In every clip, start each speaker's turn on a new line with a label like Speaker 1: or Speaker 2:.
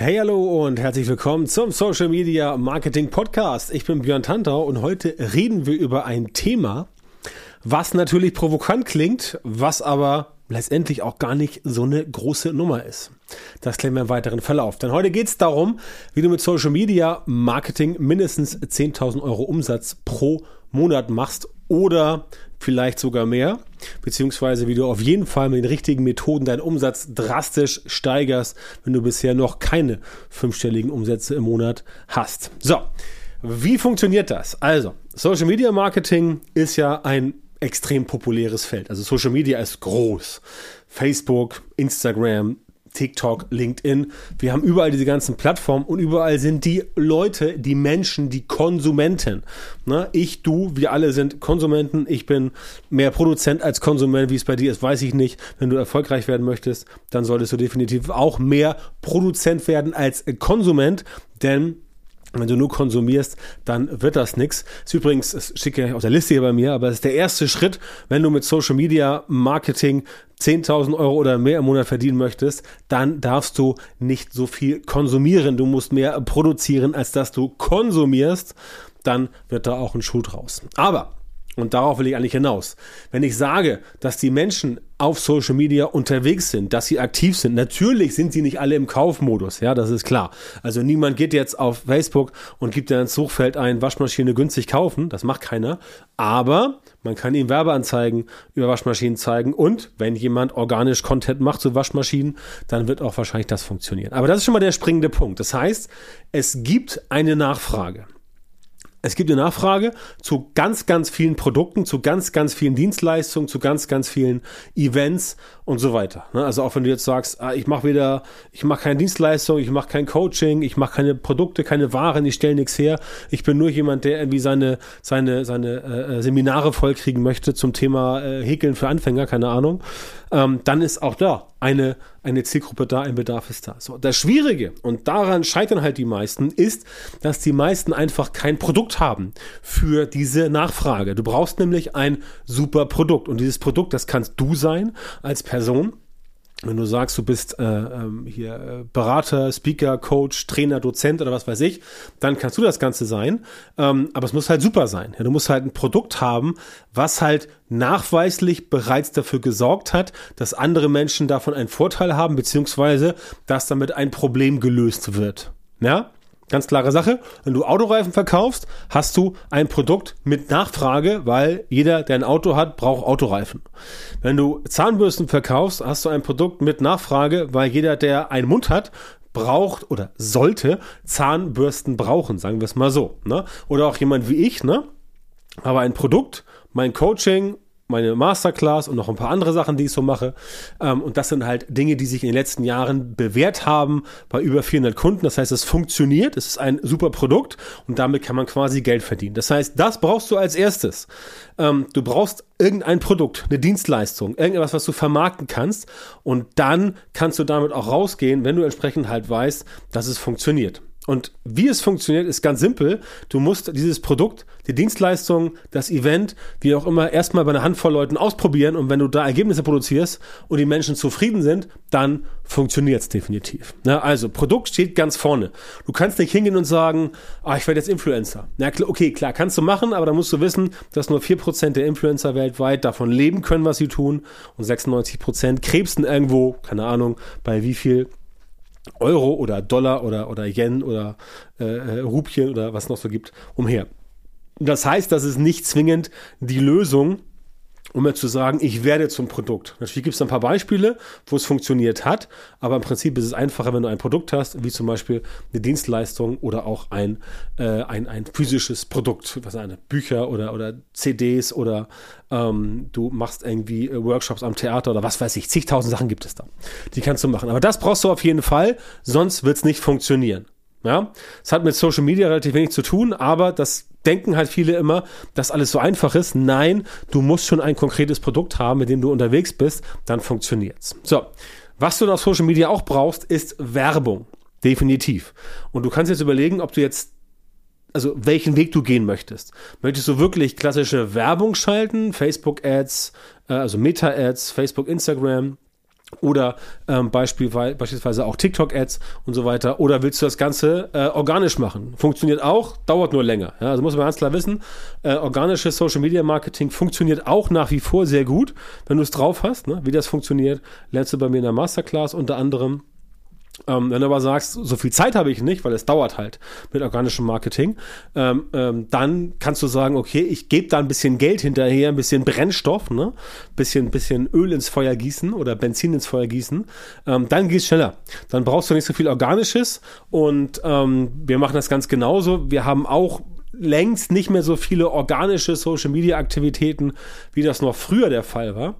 Speaker 1: Hey, hallo und herzlich willkommen zum Social Media Marketing Podcast. Ich bin Björn Tantau und heute reden wir über ein Thema, was natürlich provokant klingt, was aber letztendlich auch gar nicht so eine große Nummer ist. Das klären wir im weiteren Verlauf. Denn heute geht es darum, wie du mit Social Media Marketing mindestens 10.000 Euro Umsatz pro Monat machst oder vielleicht sogar mehr, beziehungsweise wie du auf jeden Fall mit den richtigen Methoden deinen Umsatz drastisch steigerst, wenn du bisher noch keine fünfstelligen Umsätze im Monat hast. So, wie funktioniert das? Also, Social Media Marketing ist ja ein extrem populäres Feld. Also Social Media ist groß. Facebook, Instagram, TikTok, LinkedIn. Wir haben überall diese ganzen Plattformen und überall sind die Leute, die Menschen, die Konsumenten. Ne? Ich, du, wir alle sind Konsumenten. Ich bin mehr Produzent als Konsument. Wie es bei dir ist, weiß ich nicht. Wenn du erfolgreich werden möchtest, dann solltest du definitiv auch mehr Produzent werden als Konsument, denn wenn du nur konsumierst, dann wird das nichts. Ist übrigens, das schicke ich auf der Liste hier bei mir, aber es ist der erste Schritt, wenn du mit Social Media Marketing 10.000 Euro oder mehr im Monat verdienen möchtest, dann darfst du nicht so viel konsumieren. Du musst mehr produzieren, als dass du konsumierst. Dann wird da auch ein Schuh draus. Aber und darauf will ich eigentlich hinaus. Wenn ich sage, dass die Menschen auf Social Media unterwegs sind, dass sie aktiv sind, natürlich sind sie nicht alle im Kaufmodus, ja, das ist klar. Also niemand geht jetzt auf Facebook und gibt dann ins Suchfeld ein, Waschmaschine günstig kaufen, das macht keiner. Aber man kann ihm Werbeanzeigen über Waschmaschinen zeigen und wenn jemand organisch Content macht zu Waschmaschinen, dann wird auch wahrscheinlich das funktionieren. Aber das ist schon mal der springende Punkt. Das heißt, es gibt eine Nachfrage. Es gibt eine Nachfrage zu ganz, ganz vielen Produkten, zu ganz, ganz vielen Dienstleistungen, zu ganz, ganz vielen Events und so weiter. Ne? Also auch wenn du jetzt sagst, ah, ich mache wieder, ich mache keine Dienstleistung, ich mache kein Coaching, ich mache keine Produkte, keine Waren, ich stelle nichts her. Ich bin nur jemand, der irgendwie seine, seine, seine äh, Seminare vollkriegen möchte zum Thema äh, Häkeln für Anfänger, keine Ahnung ähm, dann ist auch da eine, eine Zielgruppe da, ein Bedarf ist da. So, das Schwierige, und daran scheitern halt die meisten, ist, dass die meisten einfach kein Produkt haben für diese Nachfrage. Du brauchst nämlich ein super Produkt. Und dieses Produkt, das kannst du sein als Person wenn du sagst, du bist äh, ähm, hier äh, Berater, Speaker, Coach, Trainer, Dozent oder was weiß ich, dann kannst du das Ganze sein. Ähm, aber es muss halt super sein. Ja, du musst halt ein Produkt haben, was halt nachweislich bereits dafür gesorgt hat, dass andere Menschen davon einen Vorteil haben, beziehungsweise dass damit ein Problem gelöst wird. Ja? Ganz klare Sache. Wenn du Autoreifen verkaufst, hast du ein Produkt mit Nachfrage, weil jeder, der ein Auto hat, braucht Autoreifen. Wenn du Zahnbürsten verkaufst, hast du ein Produkt mit Nachfrage, weil jeder, der einen Mund hat, braucht oder sollte Zahnbürsten brauchen, sagen wir es mal so. Ne? Oder auch jemand wie ich, ne? Aber ein Produkt, mein Coaching, meine Masterclass und noch ein paar andere Sachen, die ich so mache. Ähm, und das sind halt Dinge, die sich in den letzten Jahren bewährt haben bei über 400 Kunden. Das heißt, es funktioniert, es ist ein super Produkt und damit kann man quasi Geld verdienen. Das heißt, das brauchst du als erstes. Ähm, du brauchst irgendein Produkt, eine Dienstleistung, irgendetwas, was du vermarkten kannst und dann kannst du damit auch rausgehen, wenn du entsprechend halt weißt, dass es funktioniert. Und wie es funktioniert, ist ganz simpel. Du musst dieses Produkt, die Dienstleistung, das Event, wie auch immer, erstmal bei einer Handvoll Leuten ausprobieren. Und wenn du da Ergebnisse produzierst und die Menschen zufrieden sind, dann funktioniert es definitiv. Ja, also, Produkt steht ganz vorne. Du kannst nicht hingehen und sagen, ah, ich werde jetzt Influencer. Ja, okay, klar, kannst du machen, aber da musst du wissen, dass nur 4% der Influencer weltweit davon leben können, was sie tun. Und 96% krebsen irgendwo, keine Ahnung, bei wie viel Euro oder Dollar oder, oder Yen oder äh, äh, Rupien oder was noch so gibt, umher. Das heißt, das ist nicht zwingend die Lösung, um mir zu sagen, ich werde zum Produkt. Natürlich gibt es ein paar Beispiele, wo es funktioniert hat, aber im Prinzip ist es einfacher, wenn du ein Produkt hast, wie zum Beispiel eine Dienstleistung oder auch ein, äh, ein, ein physisches Produkt, was eine Bücher oder, oder CDs oder ähm, du machst irgendwie äh, Workshops am Theater oder was weiß ich, zigtausend Sachen gibt es da. Die kannst du machen. Aber das brauchst du auf jeden Fall, sonst wird es nicht funktionieren. Ja, es hat mit Social Media relativ wenig zu tun, aber das denken halt viele immer, dass alles so einfach ist. Nein, du musst schon ein konkretes Produkt haben, mit dem du unterwegs bist, dann funktioniert's. So, was du auf Social Media auch brauchst, ist Werbung. Definitiv. Und du kannst jetzt überlegen, ob du jetzt also welchen Weg du gehen möchtest. Möchtest du wirklich klassische Werbung schalten, Facebook-Ads, äh, also Meta-Ads, Facebook, Instagram, oder ähm, Beispiel, beispielsweise auch TikTok-Ads und so weiter. Oder willst du das Ganze äh, organisch machen? Funktioniert auch, dauert nur länger. Ja, also muss man ganz klar wissen, äh, organisches Social-Media-Marketing funktioniert auch nach wie vor sehr gut, wenn du es drauf hast. Ne? Wie das funktioniert, lernst du bei mir in der Masterclass unter anderem. Ähm, wenn du aber sagst, so viel Zeit habe ich nicht, weil es dauert halt mit organischem Marketing, ähm, ähm, dann kannst du sagen, okay, ich gebe da ein bisschen Geld hinterher, ein bisschen Brennstoff, ne? bisschen, bisschen Öl ins Feuer gießen oder Benzin ins Feuer gießen, ähm, dann geht es schneller. Dann brauchst du nicht so viel Organisches und ähm, wir machen das ganz genauso. Wir haben auch längst nicht mehr so viele organische Social Media Aktivitäten, wie das noch früher der Fall war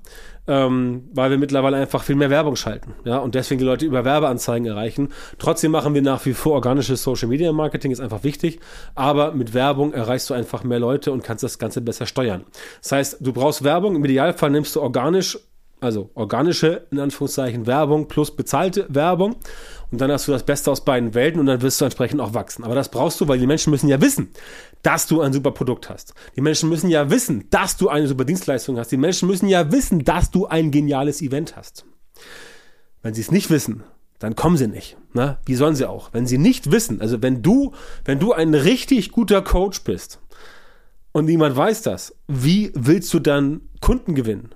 Speaker 1: ähm, weil wir mittlerweile einfach viel mehr Werbung schalten. Ja, und deswegen die Leute über Werbeanzeigen erreichen. Trotzdem machen wir nach wie vor organisches Social Media Marketing, ist einfach wichtig. Aber mit Werbung erreichst du einfach mehr Leute und kannst das Ganze besser steuern. Das heißt, du brauchst Werbung. Im Idealfall nimmst du organisch also organische, in Anführungszeichen, Werbung plus bezahlte Werbung. Und dann hast du das Beste aus beiden Welten und dann wirst du entsprechend auch wachsen. Aber das brauchst du, weil die Menschen müssen ja wissen, dass du ein super Produkt hast. Die Menschen müssen ja wissen, dass du eine super Dienstleistung hast. Die Menschen müssen ja wissen, dass du ein geniales Event hast. Wenn sie es nicht wissen, dann kommen sie nicht. Na, wie sollen sie auch? Wenn sie nicht wissen, also wenn du, wenn du ein richtig guter Coach bist und niemand weiß das, wie willst du dann Kunden gewinnen?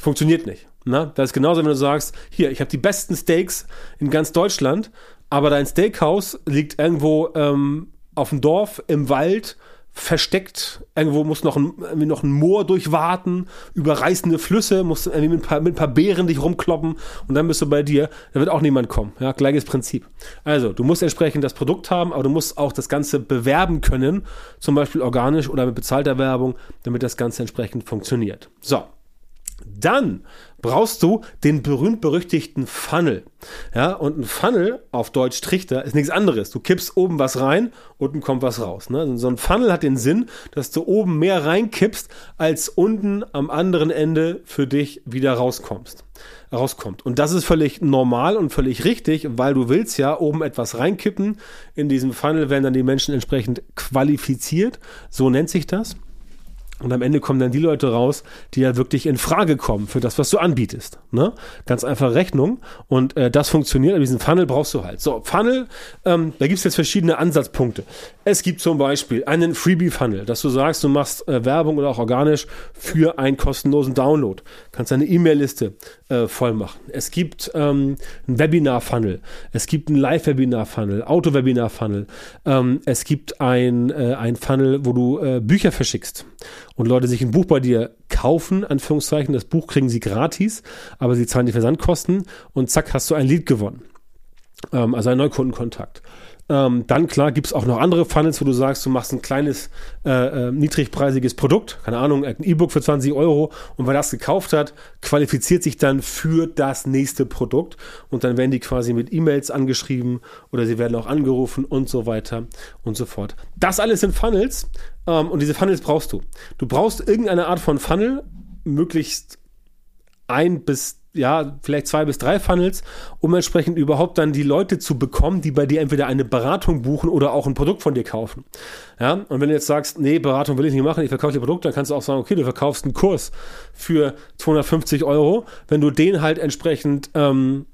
Speaker 1: Funktioniert nicht. Na? Das ist genauso, wenn du sagst, hier, ich habe die besten Steaks in ganz Deutschland, aber dein Steakhouse liegt irgendwo ähm, auf dem Dorf, im Wald, versteckt. Irgendwo muss noch ein, irgendwie noch ein Moor durchwarten, überreißende Flüsse, musst irgendwie mit ein, paar, mit ein paar Beeren dich rumkloppen und dann bist du bei dir. Da wird auch niemand kommen. Ja, gleiches Prinzip. Also, du musst entsprechend das Produkt haben, aber du musst auch das Ganze bewerben können, zum Beispiel organisch oder mit bezahlter Werbung, damit das Ganze entsprechend funktioniert. So. Dann brauchst du den berühmt-berüchtigten Funnel. Ja, und ein Funnel, auf Deutsch Trichter, ist nichts anderes. Du kippst oben was rein, unten kommt was raus. Ne? So ein Funnel hat den Sinn, dass du oben mehr reinkippst, als unten am anderen Ende für dich wieder rauskommst. Rauskommt. Und das ist völlig normal und völlig richtig, weil du willst ja oben etwas reinkippen. In diesem Funnel werden dann die Menschen entsprechend qualifiziert. So nennt sich das. Und am Ende kommen dann die Leute raus, die ja wirklich in Frage kommen für das, was du anbietest. Ne? Ganz einfach Rechnung. Und äh, das funktioniert. Aber diesen Funnel brauchst du halt. So, Funnel, ähm, da gibt es jetzt verschiedene Ansatzpunkte. Es gibt zum Beispiel einen Freebie-Funnel, dass du sagst, du machst äh, Werbung oder auch organisch für einen kostenlosen Download. Kannst deine E-Mail-Liste äh, voll machen. Es gibt ähm, einen Webinar-Funnel. Es gibt einen Live-Webinar-Funnel, Auto-Webinar-Funnel. Ähm, es gibt ein, äh, ein Funnel, wo du äh, Bücher verschickst und Leute sich ein Buch bei dir kaufen, Anführungszeichen, das Buch kriegen sie gratis, aber sie zahlen die Versandkosten und zack, hast du ein Lied gewonnen. Ähm, also ein Neukundenkontakt. Ähm, dann klar gibt es auch noch andere Funnels, wo du sagst, du machst ein kleines, äh, äh, niedrigpreisiges Produkt, keine Ahnung, ein E-Book für 20 Euro und wer das gekauft hat, qualifiziert sich dann für das nächste Produkt und dann werden die quasi mit E-Mails angeschrieben oder sie werden auch angerufen und so weiter und so fort. Das alles sind Funnels ähm, und diese Funnels brauchst du. Du brauchst irgendeine Art von Funnel, möglichst ein bis ja, vielleicht zwei bis drei Funnels, um entsprechend überhaupt dann die Leute zu bekommen, die bei dir entweder eine Beratung buchen oder auch ein Produkt von dir kaufen. Ja, und wenn du jetzt sagst, nee, Beratung will ich nicht machen, ich verkaufe dir Produkt, dann kannst du auch sagen, okay, du verkaufst einen Kurs für 250 Euro. Wenn du den halt entsprechend, ähm,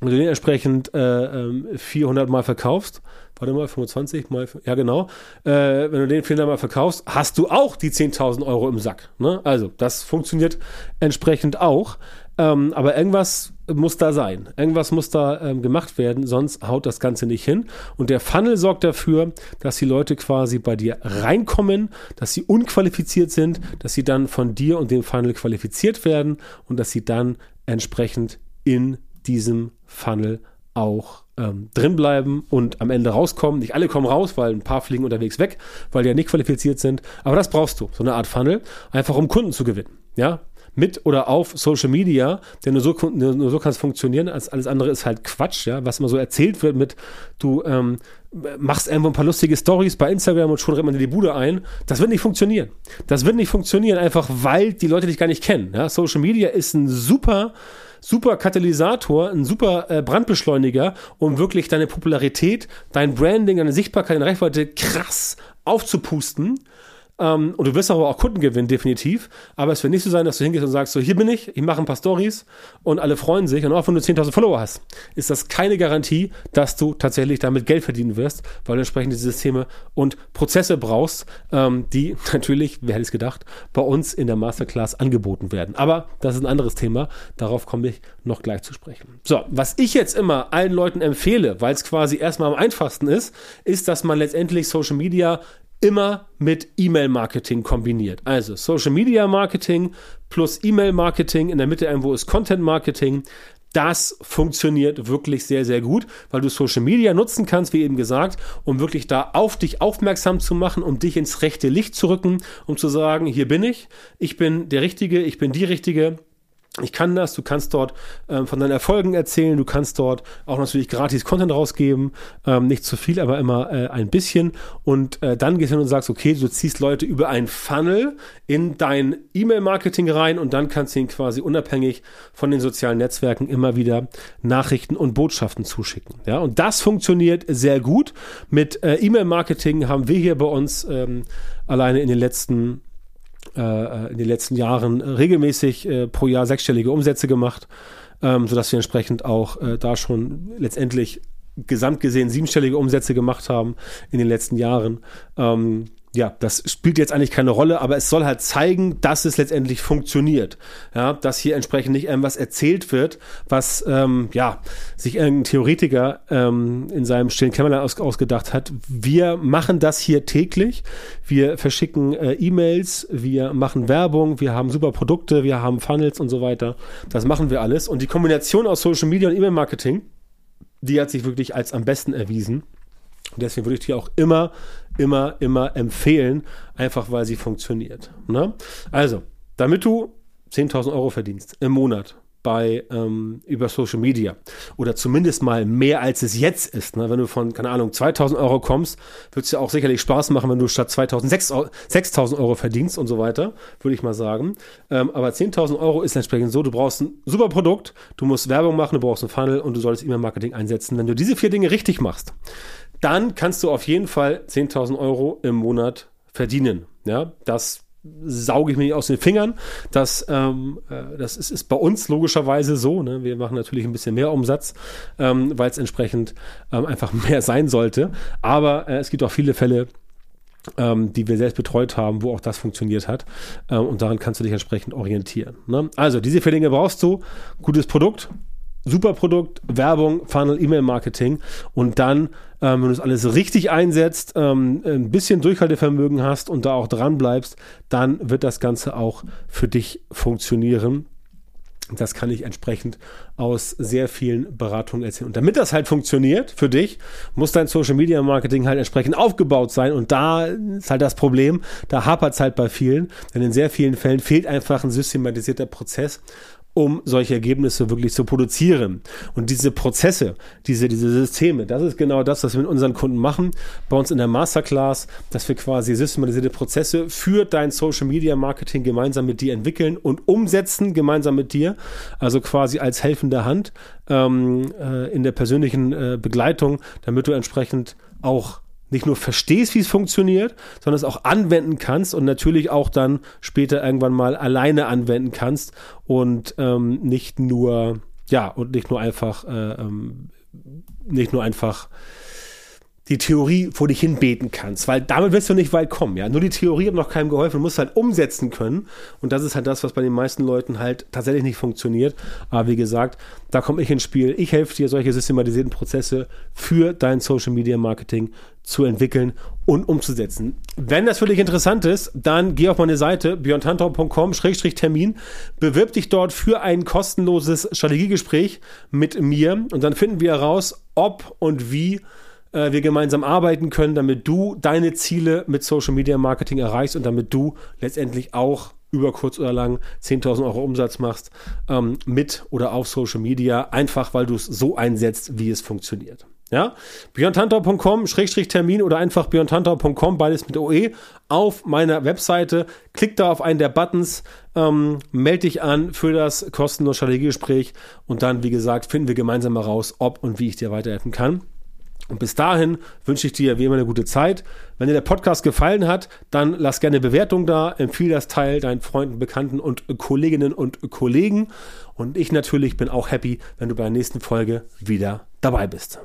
Speaker 1: wenn du den entsprechend äh, 400 ähm, Mal verkaufst, warte mal, 25 mal, ja genau, äh, wenn du den 400 Mal verkaufst, hast du auch die 10.000 Euro im Sack. Ne? Also das funktioniert entsprechend auch. Ähm, aber irgendwas muss da sein. Irgendwas muss da ähm, gemacht werden, sonst haut das Ganze nicht hin. Und der Funnel sorgt dafür, dass die Leute quasi bei dir reinkommen, dass sie unqualifiziert sind, dass sie dann von dir und dem Funnel qualifiziert werden und dass sie dann entsprechend in diesem Funnel auch ähm, drin bleiben und am Ende rauskommen. Nicht alle kommen raus, weil ein paar fliegen unterwegs weg, weil die ja nicht qualifiziert sind. Aber das brauchst du, so eine Art Funnel, einfach um Kunden zu gewinnen. Ja, mit oder auf Social Media, denn nur so, nur so kann es funktionieren, als alles andere ist halt Quatsch, ja, was immer so erzählt wird mit, du ähm, machst irgendwo ein paar lustige Stories bei Instagram und schon rennt man dir die Bude ein, das wird nicht funktionieren. Das wird nicht funktionieren, einfach weil die Leute dich gar nicht kennen. Ja? Social Media ist ein super super Katalysator, ein super äh, Brandbeschleuniger, um wirklich deine Popularität, dein Branding, deine Sichtbarkeit, deine Reichweite krass aufzupusten ähm, und du wirst aber auch Kunden gewinnen, definitiv. Aber es wird nicht so sein, dass du hingehst und sagst, so hier bin ich, ich mache ein paar Stories und alle freuen sich. Und auch wenn du 10.000 Follower hast, ist das keine Garantie, dass du tatsächlich damit Geld verdienen wirst, weil du entsprechend diese Systeme und Prozesse brauchst, ähm, die natürlich, wer hätte es gedacht, bei uns in der Masterclass angeboten werden. Aber das ist ein anderes Thema. Darauf komme ich noch gleich zu sprechen. So, was ich jetzt immer allen Leuten empfehle, weil es quasi erstmal am einfachsten ist, ist, dass man letztendlich Social Media immer mit E-Mail-Marketing kombiniert. Also Social Media Marketing plus E-Mail-Marketing, in der Mitte irgendwo ist Content-Marketing. Das funktioniert wirklich sehr, sehr gut, weil du Social Media nutzen kannst, wie eben gesagt, um wirklich da auf dich aufmerksam zu machen, um dich ins rechte Licht zu rücken, um zu sagen, hier bin ich, ich bin der Richtige, ich bin die Richtige, ich kann das, du kannst dort ähm, von deinen Erfolgen erzählen, du kannst dort auch natürlich gratis Content rausgeben, ähm, nicht zu viel, aber immer äh, ein bisschen und äh, dann gehst du hin und sagst, okay, du ziehst Leute über ein Funnel in dein E-Mail-Marketing rein und dann kannst du ihnen quasi unabhängig von den sozialen Netzwerken immer wieder Nachrichten und Botschaften zuschicken. Ja, und das funktioniert sehr gut. Mit äh, E-Mail-Marketing haben wir hier bei uns ähm, alleine in den letzten in den letzten Jahren regelmäßig äh, pro Jahr sechsstellige Umsätze gemacht, ähm, sodass wir entsprechend auch äh, da schon letztendlich gesamt gesehen siebenstellige Umsätze gemacht haben in den letzten Jahren. Ähm, ja, das spielt jetzt eigentlich keine Rolle, aber es soll halt zeigen, dass es letztendlich funktioniert. Ja, dass hier entsprechend nicht irgendwas erzählt wird, was ähm, ja sich irgendein Theoretiker ähm, in seinem stillen Kämmerlein aus, ausgedacht hat. Wir machen das hier täglich. Wir verschicken äh, E-Mails, wir machen Werbung, wir haben super Produkte, wir haben Funnels und so weiter. Das machen wir alles. Und die Kombination aus Social Media und E-Mail-Marketing, die hat sich wirklich als am besten erwiesen. Deswegen würde ich dir auch immer, immer, immer empfehlen, einfach weil sie funktioniert. Ne? Also, damit du 10.000 Euro verdienst im Monat bei ähm, über Social Media oder zumindest mal mehr als es jetzt ist. Ne? Wenn du von keine Ahnung 2000 Euro kommst, wird es ja auch sicherlich Spaß machen, wenn du statt 2000 6000 Euro verdienst und so weiter, würde ich mal sagen. Ähm, aber 10.000 Euro ist entsprechend so: Du brauchst ein super Produkt, du musst Werbung machen, du brauchst ein Funnel und du solltest E-Mail-Marketing einsetzen. Wenn du diese vier Dinge richtig machst, dann kannst du auf jeden Fall 10.000 Euro im Monat verdienen. Ja, das sauge ich mir nicht aus den Fingern. Das, ähm, äh, das ist, ist bei uns logischerweise so. Ne? Wir machen natürlich ein bisschen mehr Umsatz, ähm, weil es entsprechend ähm, einfach mehr sein sollte. Aber äh, es gibt auch viele Fälle, ähm, die wir selbst betreut haben, wo auch das funktioniert hat. Ähm, und daran kannst du dich entsprechend orientieren. Ne? Also, diese vier Dinge brauchst du. Gutes Produkt, super Produkt, Werbung, Funnel, E-Mail-Marketing und dann, ähm, wenn du es alles richtig einsetzt, ähm, ein bisschen Durchhaltevermögen hast und da auch dran bleibst, dann wird das Ganze auch für dich funktionieren. Das kann ich entsprechend aus sehr vielen Beratungen erzählen. Und damit das halt funktioniert für dich, muss dein Social Media Marketing halt entsprechend aufgebaut sein. Und da ist halt das Problem, da hapert es halt bei vielen, denn in sehr vielen Fällen fehlt einfach ein systematisierter Prozess um solche Ergebnisse wirklich zu produzieren. Und diese Prozesse, diese, diese Systeme, das ist genau das, was wir mit unseren Kunden machen. Bei uns in der Masterclass, dass wir quasi systematisierte Prozesse für dein Social Media Marketing gemeinsam mit dir entwickeln und umsetzen, gemeinsam mit dir. Also quasi als helfende Hand ähm, äh, in der persönlichen äh, Begleitung, damit du entsprechend auch nicht nur verstehst, wie es funktioniert, sondern es auch anwenden kannst und natürlich auch dann später irgendwann mal alleine anwenden kannst und ähm, nicht nur, ja, und nicht nur einfach, äh, ähm, nicht nur einfach die Theorie vor dich hin beten kannst, weil damit wirst du nicht weit kommen, ja. Nur die Theorie hat noch keinem geholfen, du musst halt umsetzen können und das ist halt das, was bei den meisten Leuten halt tatsächlich nicht funktioniert. Aber wie gesagt, da komme ich ins Spiel. Ich helfe dir, solche systematisierten Prozesse für dein Social Media Marketing zu entwickeln und umzusetzen. Wenn das für dich interessant ist, dann geh auf meine Seite björntantau.com-termin, bewirb dich dort für ein kostenloses Strategiegespräch mit mir und dann finden wir heraus, ob und wie äh, wir gemeinsam arbeiten können, damit du deine Ziele mit Social Media Marketing erreichst und damit du letztendlich auch über kurz oder lang 10.000 Euro Umsatz machst ähm, mit oder auf Social Media, einfach weil du es so einsetzt, wie es funktioniert. Ja, björntantau.com, Schrägstrich Termin oder einfach björntantau.com, beides mit OE, auf meiner Webseite. Klick da auf einen der Buttons, ähm, melde dich an für das kostenlose Strategiegespräch und dann, wie gesagt, finden wir gemeinsam heraus, ob und wie ich dir weiterhelfen kann. Und bis dahin wünsche ich dir wie immer eine gute Zeit. Wenn dir der Podcast gefallen hat, dann lass gerne Bewertung da, empfehle das Teil deinen Freunden, Bekannten und Kolleginnen und Kollegen. Und ich natürlich bin auch happy, wenn du bei der nächsten Folge wieder dabei bist.